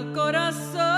al corazón.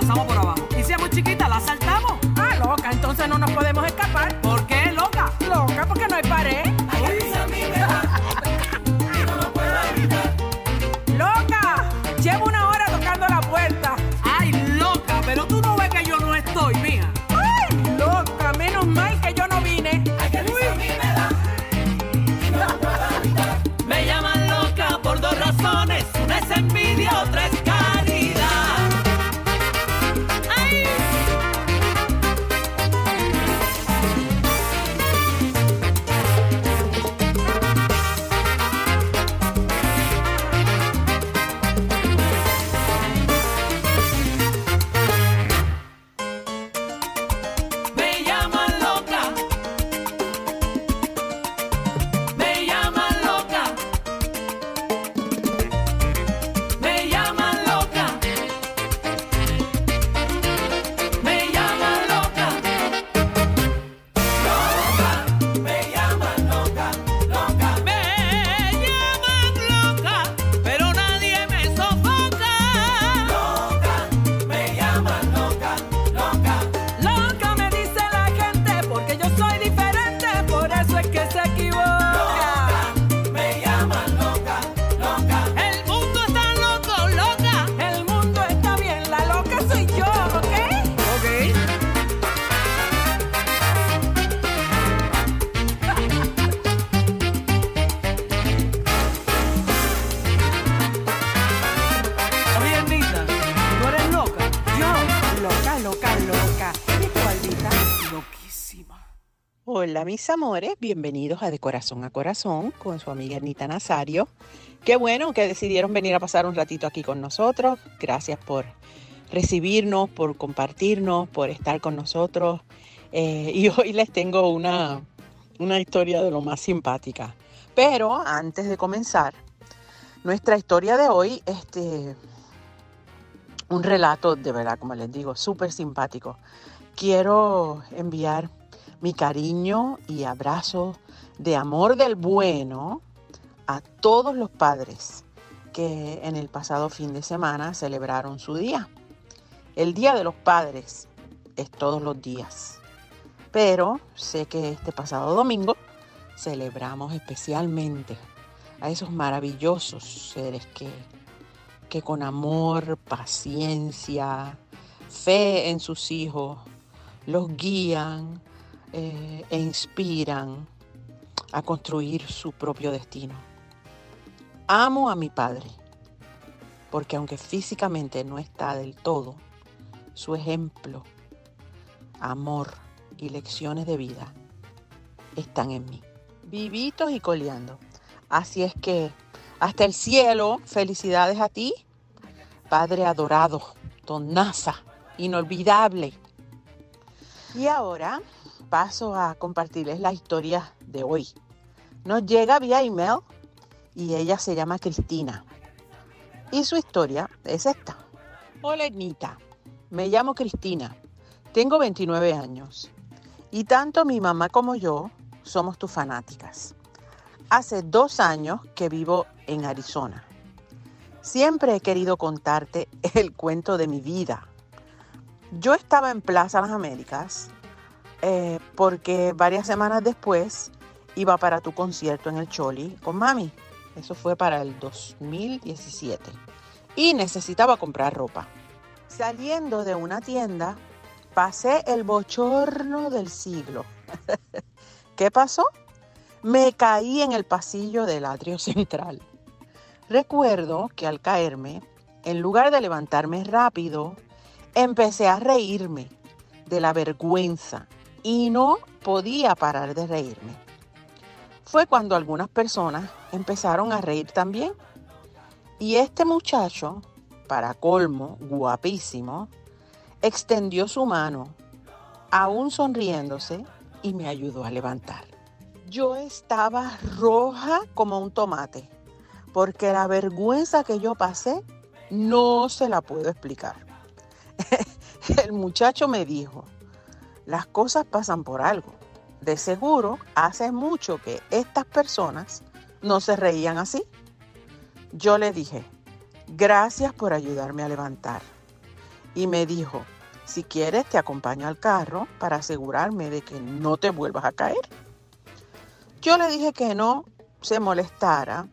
Pasamos por abajo. Y si es muy chiquita, la saltamos. Ah, loca, entonces no nos podemos Mis amores, bienvenidos a De Corazón a Corazón con su amiga Anita Nazario. Qué bueno que decidieron venir a pasar un ratito aquí con nosotros. Gracias por recibirnos, por compartirnos, por estar con nosotros. Eh, y hoy les tengo una, una historia de lo más simpática. Pero antes de comenzar, nuestra historia de hoy, este, un relato de verdad, como les digo, súper simpático. Quiero enviar mi cariño y abrazo de amor del bueno a todos los padres que en el pasado fin de semana celebraron su día. El Día de los Padres es todos los días, pero sé que este pasado domingo celebramos especialmente a esos maravillosos seres que, que con amor, paciencia, fe en sus hijos, los guían eh, e inspiran a construir su propio destino. Amo a mi padre, porque aunque físicamente no está del todo, su ejemplo, amor y lecciones de vida están en mí, vivitos y coleando. Así es que hasta el cielo, felicidades a ti, Padre adorado, Don inolvidable. Y ahora paso a compartirles la historia de hoy. Nos llega vía email y ella se llama Cristina. Y su historia es esta. Hola Ednita, me llamo Cristina, tengo 29 años y tanto mi mamá como yo somos tus fanáticas. Hace dos años que vivo en Arizona. Siempre he querido contarte el cuento de mi vida. Yo estaba en Plaza Las Américas eh, porque varias semanas después iba para tu concierto en el Choli con mami. Eso fue para el 2017. Y necesitaba comprar ropa. Saliendo de una tienda, pasé el bochorno del siglo. ¿Qué pasó? Me caí en el pasillo del atrio central. Recuerdo que al caerme, en lugar de levantarme rápido, empecé a reírme de la vergüenza y no podía parar de reírme. Fue cuando algunas personas empezaron a reír también. Y este muchacho, para colmo, guapísimo, extendió su mano, aún sonriéndose, y me ayudó a levantar. Yo estaba roja como un tomate, porque la vergüenza que yo pasé no se la puedo explicar. El muchacho me dijo, las cosas pasan por algo. De seguro, hace mucho que estas personas no se reían así. Yo le dije, gracias por ayudarme a levantar. Y me dijo, si quieres te acompaño al carro para asegurarme de que no te vuelvas a caer. Yo le dije que no se molestara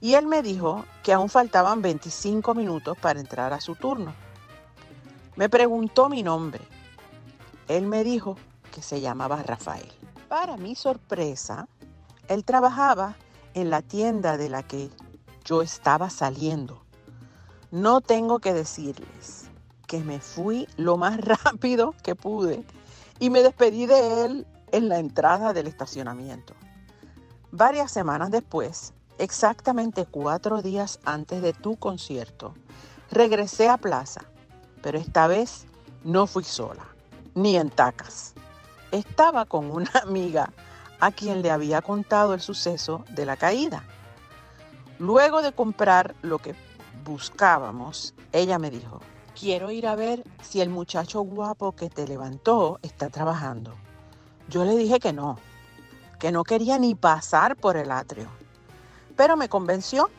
y él me dijo que aún faltaban 25 minutos para entrar a su turno. Me preguntó mi nombre. Él me dijo que se llamaba Rafael. Para mi sorpresa, él trabajaba en la tienda de la que yo estaba saliendo. No tengo que decirles que me fui lo más rápido que pude y me despedí de él en la entrada del estacionamiento. Varias semanas después, exactamente cuatro días antes de tu concierto, regresé a Plaza, pero esta vez no fui sola, ni en tacas. Estaba con una amiga a quien le había contado el suceso de la caída. Luego de comprar lo que buscábamos, ella me dijo, quiero ir a ver si el muchacho guapo que te levantó está trabajando. Yo le dije que no, que no quería ni pasar por el atrio. Pero me convenció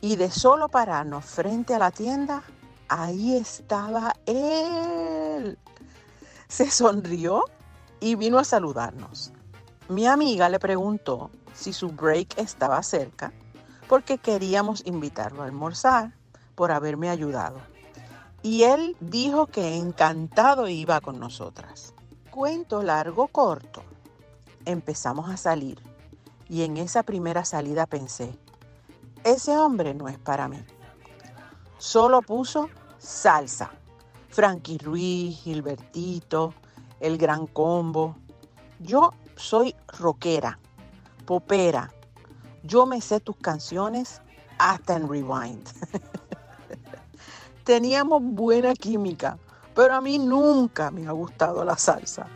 y de solo pararnos frente a la tienda, ahí estaba él. Se sonrió y vino a saludarnos. Mi amiga le preguntó si su break estaba cerca porque queríamos invitarlo a almorzar por haberme ayudado. Y él dijo que encantado iba con nosotras. Cuento largo corto. Empezamos a salir y en esa primera salida pensé, ese hombre no es para mí. Solo puso salsa. Frankie Ruiz, Gilbertito, El Gran Combo. Yo soy rockera, popera. Yo me sé tus canciones hasta en rewind. Teníamos buena química, pero a mí nunca me ha gustado la salsa.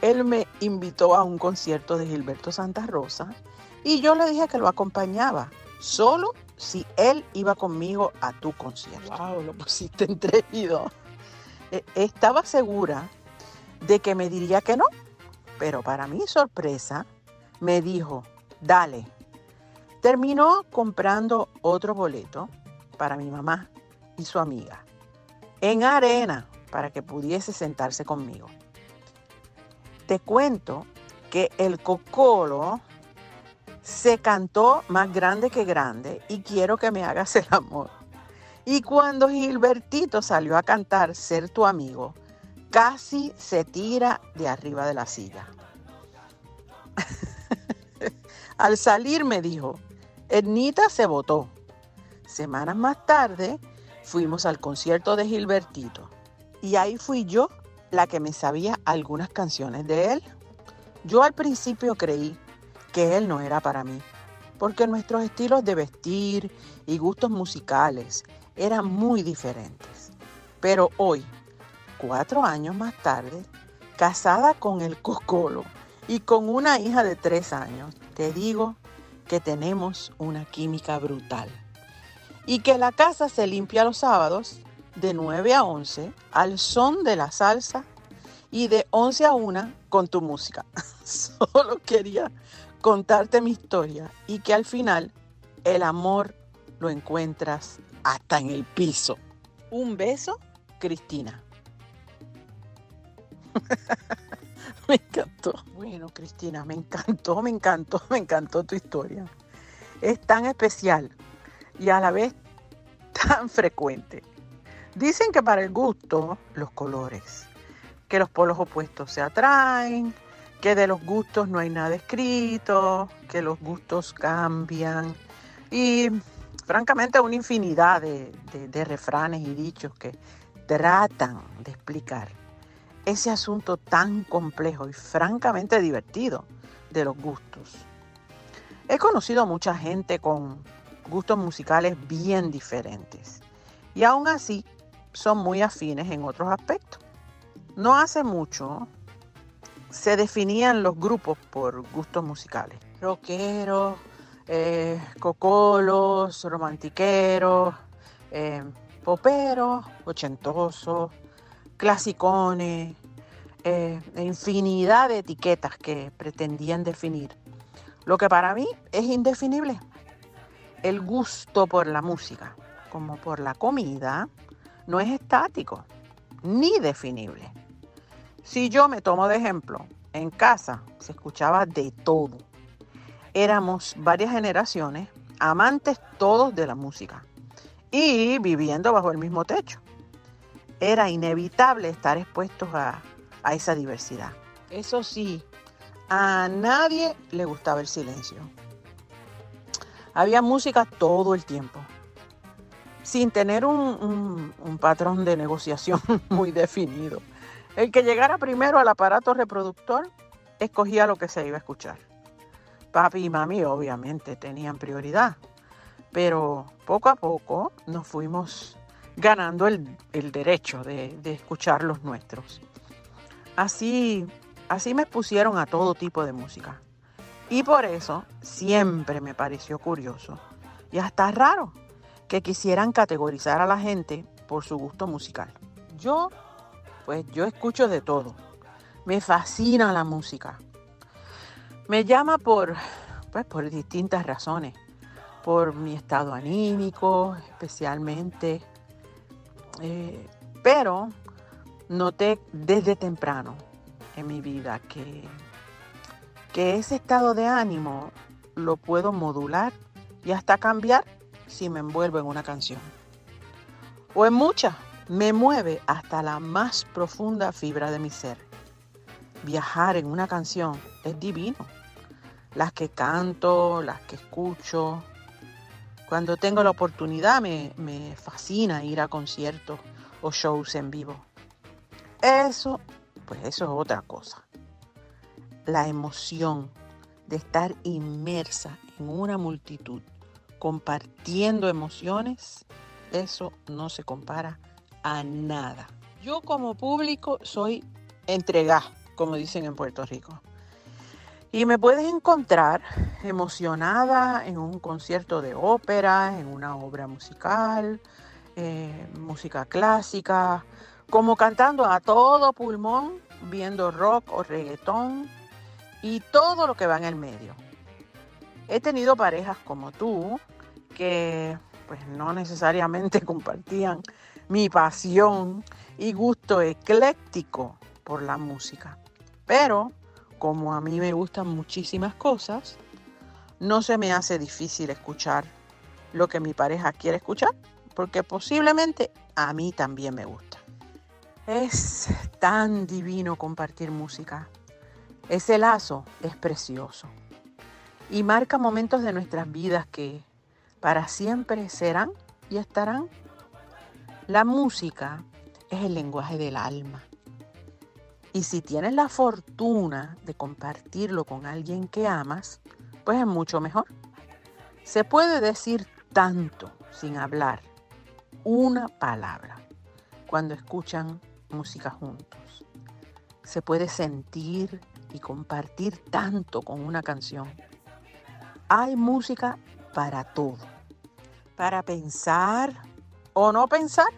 Él me invitó a un concierto de Gilberto Santa Rosa y yo le dije que lo acompañaba, solo si él iba conmigo a tu concierto. Wow, lo pusiste entregido. E, estaba segura de que me diría que no, pero para mi sorpresa, me dijo, dale. Terminó comprando otro boleto para mi mamá y su amiga, en arena, para que pudiese sentarse conmigo. Te cuento que el cocolo se cantó más grande que grande y quiero que me hagas el amor. Y cuando Gilbertito salió a cantar Ser tu amigo, casi se tira de arriba de la silla. Al salir me dijo, Ednita se votó. Semanas más tarde fuimos al concierto de Gilbertito y ahí fui yo la que me sabía algunas canciones de él. Yo al principio creí que él no era para mí, porque nuestros estilos de vestir y gustos musicales eran muy diferentes. Pero hoy, cuatro años más tarde, casada con el cocolo y con una hija de tres años, te digo que tenemos una química brutal. Y que la casa se limpia los sábados de 9 a 11 al son de la salsa y de 11 a 1 con tu música. Solo quería contarte mi historia y que al final el amor lo encuentras hasta en el piso. Un beso, Cristina. me encantó. Bueno, Cristina, me encantó, me encantó, me encantó tu historia. Es tan especial y a la vez tan frecuente. Dicen que para el gusto, los colores, que los polos opuestos se atraen, que de los gustos no hay nada escrito, que los gustos cambian y francamente una infinidad de, refranes y dichos que tratan de explicar ese asunto tan complejo y francamente divertido de los gustos. He conocido a mucha gente con gustos musicales bien diferentes y aún así son muy afines en otros aspectos. No hace mucho se definían los grupos por gustos musicales. Rockeros, eh, cocolos, romantiqueros, eh, poperos, ochentosos, clasicones, eh, infinidad de etiquetas que pretendían definir. Lo que para mí es indefinible, el gusto por la música, como por la comida, no es estático ni definible. Si yo me tomo de ejemplo, en casa se escuchaba de todo. Éramos varias generaciones, amantes todos de la música y viviendo bajo el mismo techo era inevitable estar expuestos a, esa diversidad. Eso sí, a nadie le gustaba el silencio. Había música todo el tiempo, sin tener un, un, patrón de negociación muy definido. El que llegara primero al aparato reproductor escogía lo que se iba a escuchar. Papi y mami obviamente tenían prioridad, pero poco a poco nos fuimos ganando el, derecho de, escuchar los nuestros. Así, así me pusieron a todo tipo de música. Y por eso siempre me pareció curioso y hasta raro que quisieran categorizar a la gente por su gusto musical. Yo, pues yo escucho de todo. Me fascina la música. Me llama por, pues, por distintas razones. Por mi estado anímico, especialmente eh, pero noté desde temprano en mi vida que, que ese estado de ánimo lo puedo modular y hasta cambiar si me envuelvo en una canción. O en muchas, me mueve hasta la más profunda fibra de mi ser. Viajar en una canción es divino. Las que canto, las que escucho, cuando tengo la oportunidad me, fascina ir a conciertos o shows en vivo. Eso, pues eso es otra cosa. La emoción de estar inmersa en una multitud, compartiendo emociones, eso no se compara a nada. Yo como público soy entregada, como dicen en Puerto Rico. Y me puedes encontrar emocionada en un concierto de ópera, en una obra musical, eh, música clásica, como cantando a todo pulmón, viendo rock o reggaetón y todo lo que va en el medio. He tenido parejas como tú que pues no necesariamente compartían mi pasión y gusto ecléctico por la música, pero como a mí me gustan muchísimas cosas, no se me hace difícil escuchar lo que mi pareja quiere escuchar, porque posiblemente a mí también me gusta. Es tan divino compartir música. Ese lazo es precioso y marca momentos de nuestras vidas que para siempre serán y estarán. La música es el lenguaje del alma y si tienes la fortuna de compartirlo con alguien que amas, pues es mucho mejor. Se puede decir tanto sin hablar una palabra cuando escuchan música juntos. se puede sentir y compartir tanto con una canción. Hay música para todo, para pensar o no pensar,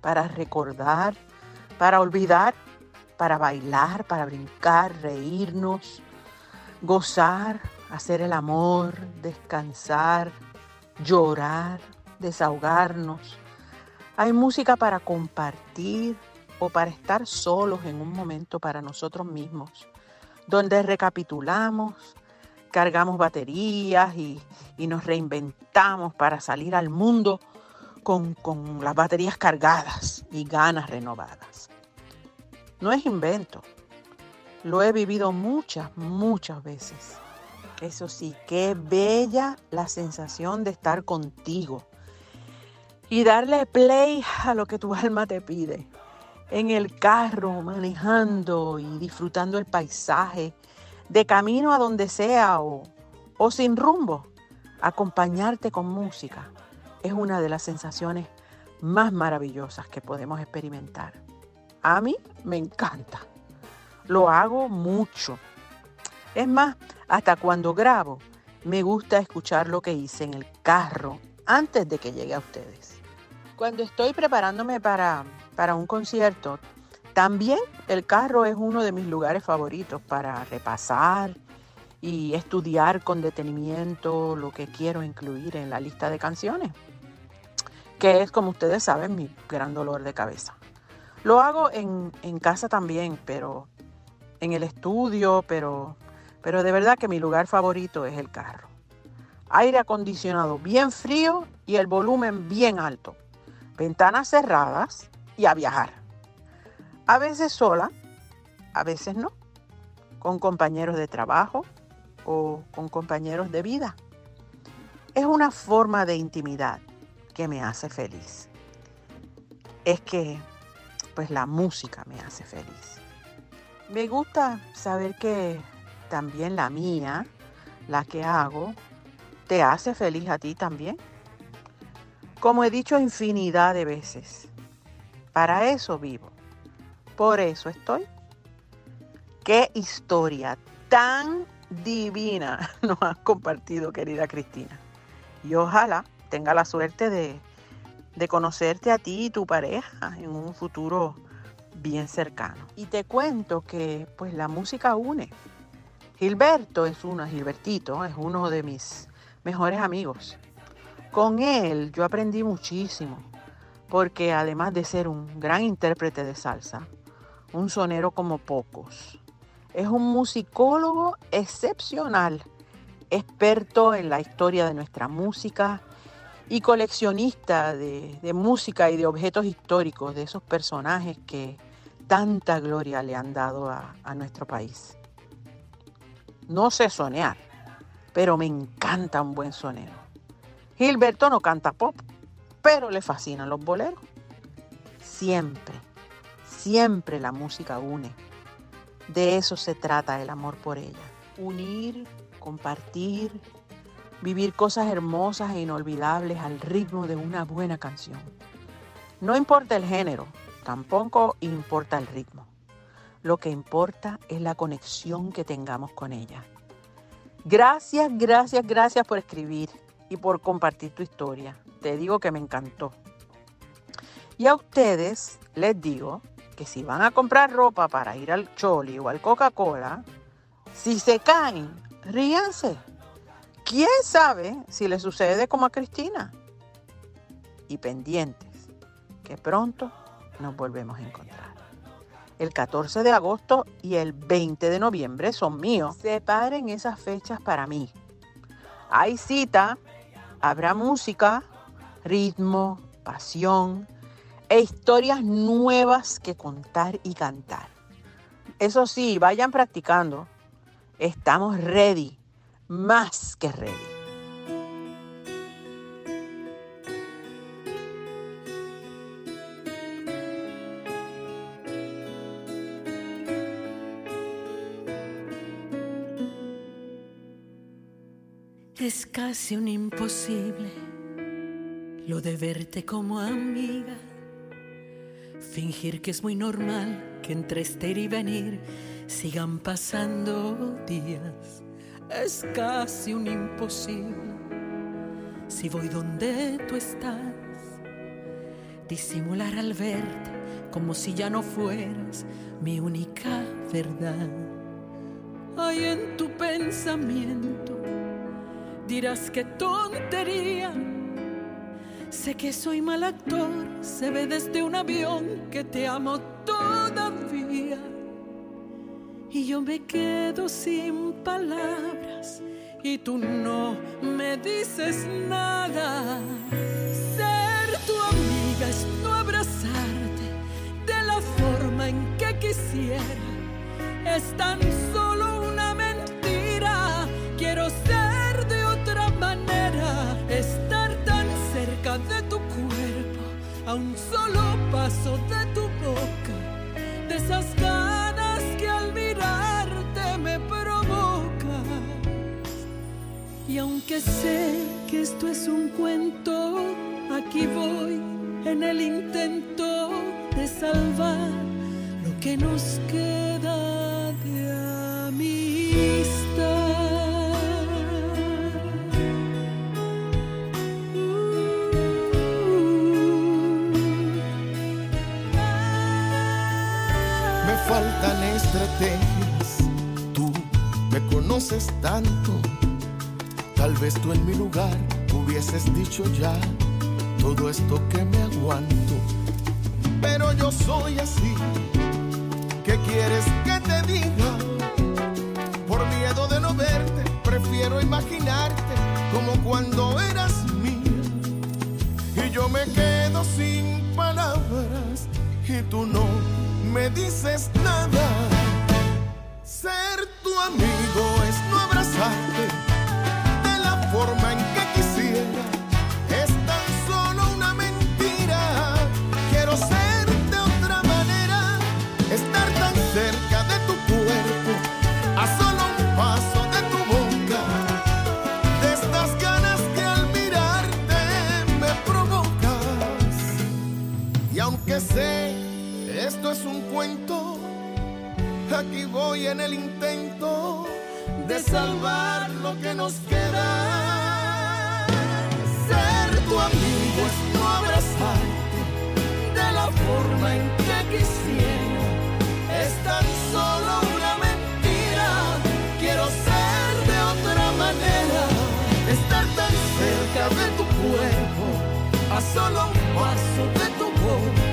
para recordar, para olvidar, para bailar, para brincar, reírnos, gozar, hacer el amor, descansar, llorar, desahogarnos. Hay música para compartir o para estar solos en un momento para nosotros mismos, donde recapitulamos, cargamos baterías y, nos reinventamos para salir al mundo con, con las baterías cargadas y ganas renovadas. No es invento, lo he vivido muchas, muchas veces. Eso sí, qué bella la sensación de estar contigo y darle play a lo que tu alma te pide. En el carro, manejando y disfrutando el paisaje, de camino a donde sea o, o sin rumbo, acompañarte con música es una de las sensaciones más maravillosas que podemos experimentar. A mí me encanta. Lo hago mucho. Es más, hasta cuando grabo, me gusta escuchar lo que hice en el carro antes de que llegue a ustedes. Cuando estoy preparándome para, para un concierto, también el carro es uno de mis lugares favoritos para repasar y estudiar con detenimiento lo que quiero incluir en la lista de canciones, que es, como ustedes saben, mi gran dolor de cabeza. Lo hago en, en casa también, pero en el estudio, pero pero de verdad que mi lugar favorito es el carro. Aire acondicionado bien frío y el volumen bien alto. Ventanas cerradas y a viajar. A veces sola, a veces no. Con compañeros de trabajo o con compañeros de vida. Es una forma de intimidad que me hace feliz. Es que, pues la música me hace feliz. Me gusta saber que también la mía, la que hago, te hace feliz a ti también. Como he dicho infinidad de veces, para eso vivo, por eso estoy. Qué historia tan divina nos has compartido, querida Cristina. Y ojalá tenga la suerte de, de conocerte a ti y tu pareja en un futuro bien cercano. Y te cuento que pues la música une. Gilberto es uno, Gilbertito es uno de mis mejores amigos. Con él yo aprendí muchísimo, porque además de ser un gran intérprete de salsa, un sonero como pocos, es un musicólogo excepcional, experto en la historia de nuestra música y coleccionista de, música y de objetos históricos, de esos personajes que tanta gloria le han dado a nuestro país. No sé sonear, pero me encanta un buen sonero. Gilberto no canta pop, pero le fascinan los boleros. Siempre, siempre la música une. De eso se trata el amor por ella. Unir, compartir, vivir cosas hermosas e inolvidables al ritmo de una buena canción. No importa el género, tampoco importa el ritmo. Lo que importa es la conexión que tengamos con ella. Gracias, gracias, gracias por escribir y por compartir tu historia. Te digo que me encantó. Y a ustedes les digo que si van a comprar ropa para ir al Choli o al Coca-Cola, si se caen, ríanse. ¿Quién sabe si le sucede como a Cristina? Y pendientes, que pronto nos volvemos a encontrar el 14 de agosto y el 20 de noviembre son míos. Separen esas fechas para mí. Hay cita, habrá música, ritmo, pasión e historias nuevas que contar y cantar. Eso sí, vayan practicando. Estamos ready, más que ready. Es casi un imposible lo de verte como amiga. Fingir que es muy normal que entre estar y venir sigan pasando días es casi un imposible. Si voy donde tú estás, disimular al verte como si ya no fueras mi única verdad. Hay en tu pensamiento, dirás que tontería Sé que soy mal actor, se ve desde un avión que te amo todavía. Y yo me quedo sin palabras y tú no me dices nada. Ser tu amiga es no abrazarte de la forma en que quisiera. Es tan solo una mentira. Quiero ser de otra manera de tu cuerpo, a un solo paso de tu boca, de Y aunque sé que esto es un cuento, aquí voy en el intento de salvar lo que nos queda de amistad. faltan estrategias. Tú me conoces tanto. Tal vez tú en mi lugar hubieses dicho ya todo esto que me aguanto. Pero yo soy así. ¿Qué quieres que te diga? Por miedo de no verte, prefiero imaginarte como cuando eras mía. Y yo me quedo sin palabras y tú no me dices nada. Ser tu amigo es no abrazarte forma en que quisiera. Es tan solo una mentira. Quiero ser de otra manera. Estar tan cerca de tu cuerpo. A solo un paso de tu boca. De estas ganas que al mirarte me provocas. Y aunque sé esto es un cuento, aquí voy en el intento de salvar lo que nos queda. Tu amigo es no abrazarte de la forma en que quisiera. Es tan solo una mentira. Quiero ser de otra manera, estar tan cerca de tu cuerpo, a solo un paso de tu boca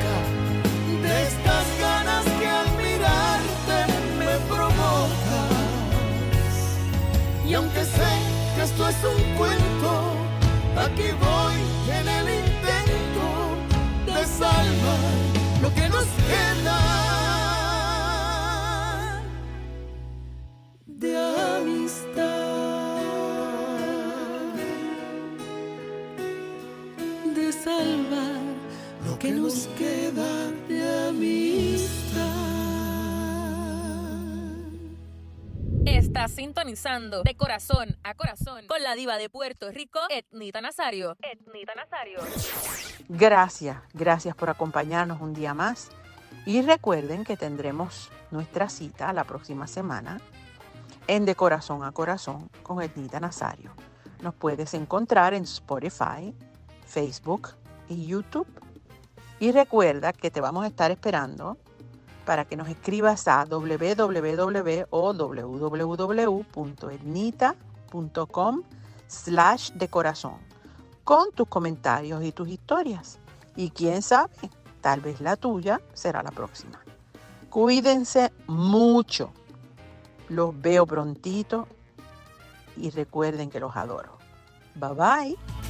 estas ganas que al mirarte me provocas. Y aunque sé que esto es un cuento, aquí voy en el intento de salvar De corazón a corazón con la diva de Puerto Rico, Etnita Nazario. Etnita Nazario. Gracias, gracias por acompañarnos un día más. Y recuerden que tendremos nuestra cita la próxima semana en De Corazón a Corazón con Etnita Nazario. Nos puedes encontrar en Spotify, Facebook y YouTube y recuerda que te vamos a estar esperando para que nos escribas a www.etnita.com slash de corazón con tus comentarios y tus historias. Y quién sabe, tal vez la tuya será la próxima. Cuídense mucho. Los veo prontito y recuerden que los adoro. Bye bye.